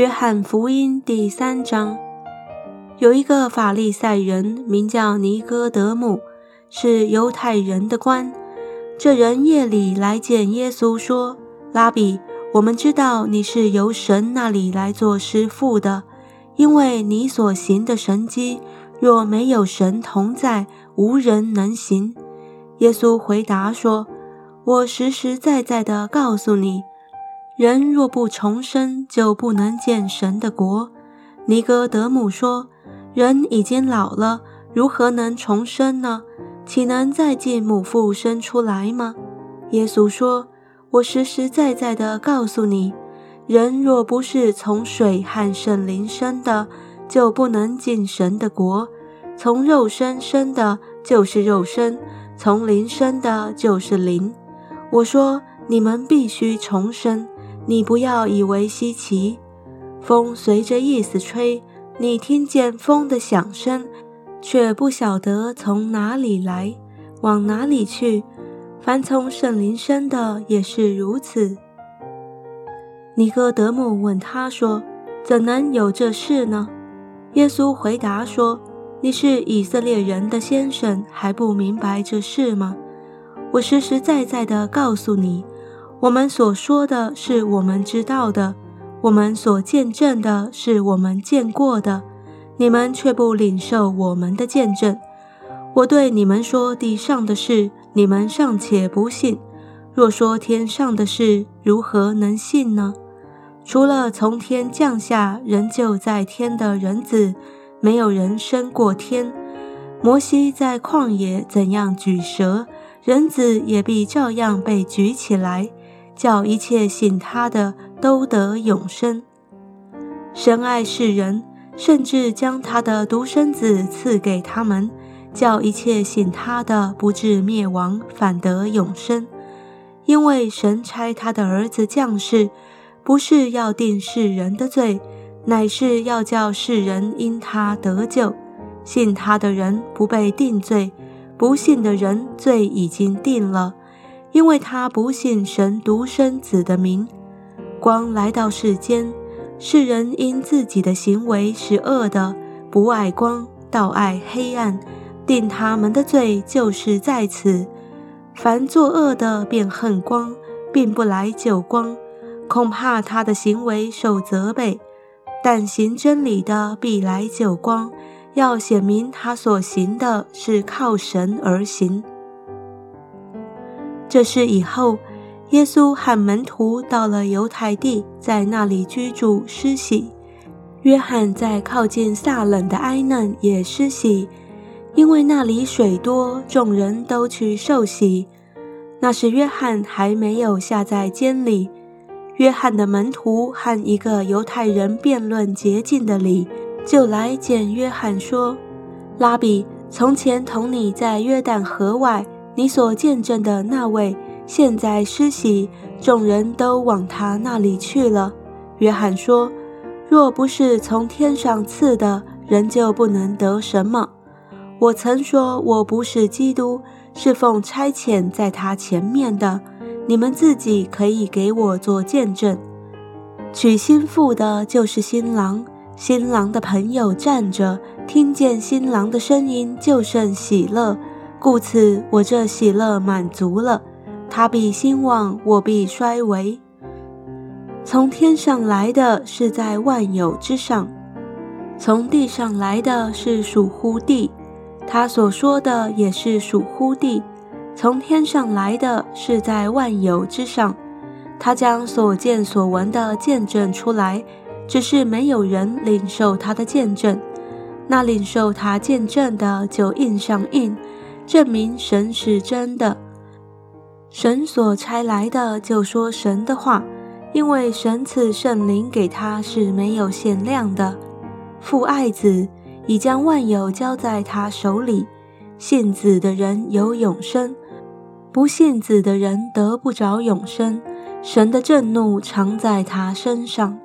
约翰福音第三章，有一个法利赛人名叫尼哥德姆，是犹太人的官。这人夜里来见耶稣，说：“拉比，我们知道你是由神那里来做师傅的，因为你所行的神迹，若没有神同在，无人能行。”耶稣回答说：“我实实在在的告诉你。”人若不重生，就不能见神的国。尼哥德姆说：“人已经老了，如何能重生呢？岂能再进母腹生出来吗？”耶稣说：“我实实在在的告诉你，人若不是从水和圣灵生的，就不能进神的国。从肉身生的，就是肉身；从灵生的，就是灵。我说，你们必须重生。”你不要以为稀奇，风随着意思吹，你听见风的响声，却不晓得从哪里来，往哪里去。凡从圣灵生的也是如此。尼哥德姆问他说：“怎能有这事呢？”耶稣回答说：“你是以色列人的先生，还不明白这事吗？我实实在在的告诉你。”我们所说的是我们知道的，我们所见证的是我们见过的，你们却不领受我们的见证。我对你们说地上的事，你们尚且不信；若说天上的事，如何能信呢？除了从天降下仍旧在天的人子，没有人升过天。摩西在旷野怎样举蛇，人子也必照样被举起来。叫一切信他的都得永生。神爱世人，甚至将他的独生子赐给他们，叫一切信他的不至灭亡，反得永生。因为神差他的儿子降世，不是要定世人的罪，乃是要叫世人因他得救。信他的人不被定罪，不信的人罪已经定了。因为他不信神独生子的名，光来到世间，世人因自己的行为是恶的，不爱光，倒爱黑暗，定他们的罪就是在此。凡作恶的便恨光，并不来救光，恐怕他的行为受责备；但行真理的必来救光，要显明他所行的是靠神而行。这事以后，耶稣和门徒到了犹太地，在那里居住施洗。约翰在靠近撒冷的埃嫩也施洗，因为那里水多，众人都去受洗。那时约翰还没有下在监里。约翰的门徒和一个犹太人辩论洁净的理，就来见约翰说：“拉比，从前同你在约旦河外。”你所见证的那位，现在施洗，众人都往他那里去了。约翰说：“若不是从天上赐的，人就不能得什么。我曾说我不是基督，是奉差遣在他前面的。你们自己可以给我做见证。娶新妇的就是新郎，新郎的朋友站着，听见新郎的声音，就甚喜乐。”故此，我这喜乐满足了，他必兴旺，我必衰微。从天上来的是在万有之上，从地上来的是属乎地，他所说的也是属乎地。从天上来的是在万有之上，他将所见所闻的见证出来，只是没有人领受他的见证。那领受他见证的，就印上印。证明神是真的，神所差来的就说神的话，因为神赐圣灵给他是没有限量的。父爱子，已将万有交在他手里。信子的人有永生，不信子的人得不着永生。神的震怒常在他身上。